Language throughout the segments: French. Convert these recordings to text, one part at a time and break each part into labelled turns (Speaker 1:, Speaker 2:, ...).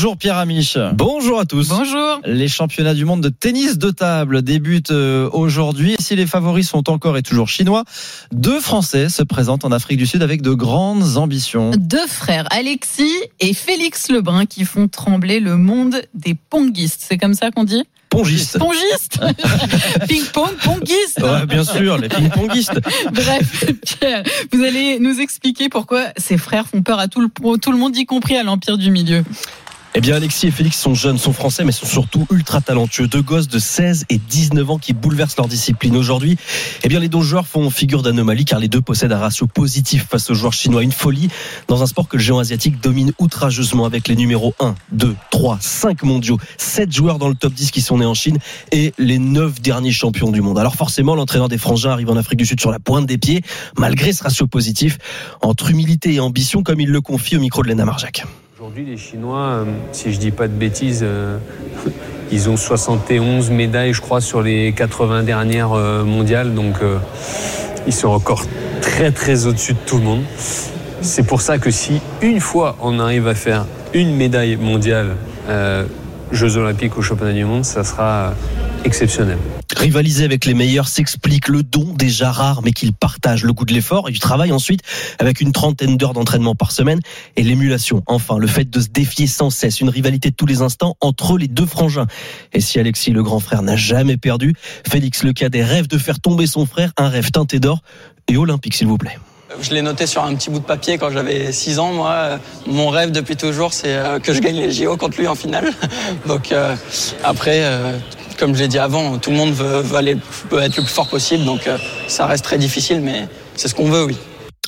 Speaker 1: Bonjour Pierre Amiche.
Speaker 2: Bonjour à tous.
Speaker 3: Bonjour.
Speaker 1: Les championnats du monde de tennis de table débutent euh, aujourd'hui. Si les favoris sont encore et toujours chinois, deux Français se présentent en Afrique du Sud avec de grandes ambitions.
Speaker 3: Deux frères, Alexis et Félix Lebrun, qui font trembler le monde des pongistes. C'est comme ça qu'on dit?
Speaker 2: Pongiste.
Speaker 3: Pongistes Ping-pong, pongistes
Speaker 2: Ouais, bien sûr, les ping-pongistes.
Speaker 3: Bref, Pierre, vous allez nous expliquer pourquoi ces frères font peur à tout le, tout le monde, y compris à l'Empire du Milieu.
Speaker 2: Eh bien, Alexis et Félix sont jeunes, sont français, mais sont surtout ultra talentueux. Deux gosses de 16 et 19 ans qui bouleversent leur discipline. Aujourd'hui, eh bien, les deux joueurs font figure d'anomalie car les deux possèdent un ratio positif face aux joueurs chinois. Une folie dans un sport que le géant asiatique domine outrageusement avec les numéros 1, 2, 3, 5 mondiaux, 7 joueurs dans le top 10 qui sont nés en Chine et les 9 derniers champions du monde. Alors forcément, l'entraîneur des frangins arrive en Afrique du Sud sur la pointe des pieds, malgré ce ratio positif, entre humilité et ambition, comme il le confie au micro de Lena Marjac.
Speaker 4: Aujourd'hui, les Chinois, euh, si je dis pas de bêtises, euh, ils ont 71 médailles, je crois, sur les 80 dernières euh, mondiales. Donc, ils sont encore très, très au-dessus de tout le monde. C'est pour ça que si une fois on arrive à faire une médaille mondiale, Jeux Olympiques ou Championnat du Monde, ça sera exceptionnel.
Speaker 2: Rivaliser avec les meilleurs s'explique le don déjà rare mais qu'ils partagent le goût de l'effort et du travail ensuite avec une trentaine d'heures d'entraînement par semaine et l'émulation. Enfin, le fait de se défier sans cesse, une rivalité de tous les instants entre les deux frangins. Et si Alexis le grand frère n'a jamais perdu, Félix le cadet rêve de faire tomber son frère, un rêve teinté d'or et olympique s'il vous plaît.
Speaker 5: Je l'ai noté sur un petit bout de papier quand j'avais 6 ans. Moi, mon rêve depuis toujours, c'est que je gagne les JO contre lui en finale. Donc euh, après, euh, comme je l'ai dit avant, tout le monde veut, être le plus fort possible. Donc euh, ça reste très difficile, mais c'est ce qu'on veut, oui.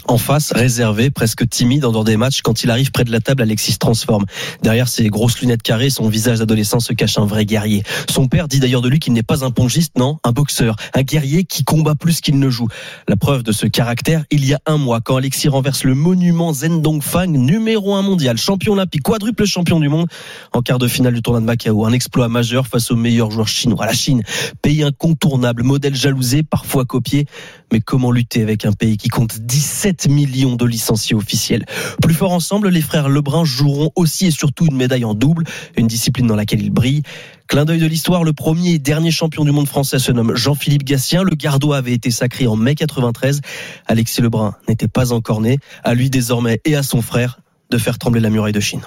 Speaker 2: En face, réservé, presque timide en dehors des matchs, quand il arrive près de la table, Alexis se transforme. Derrière ses grosses lunettes carrées, son visage d'adolescent se cache un vrai guerrier. Son père dit d'ailleurs de lui qu'il n'est pas un pongiste, non, un boxeur, un guerrier qui combat plus qu'il ne joue. La preuve de ce caractère, il y a un mois, quand Alexis renverse le monument Zhendong Fang, numéro un mondial, champion olympique, quadruple champion du monde, en quart de finale du tournoi de Macao. Un exploit majeur face aux meilleurs joueurs chinois. La Chine, pays incontournable, modèle jalousé, parfois copié. Mais comment lutter avec un pays qui compte 17 millions de licenciés officiels? Plus fort ensemble, les frères Lebrun joueront aussi et surtout une médaille en double, une discipline dans laquelle ils brillent. Clin d'œil de l'histoire, le premier et dernier champion du monde français se nomme Jean-Philippe Gatien. Le gardois avait été sacré en mai 93. Alexis Lebrun n'était pas encore né. À lui désormais et à son frère de faire trembler la muraille de Chine.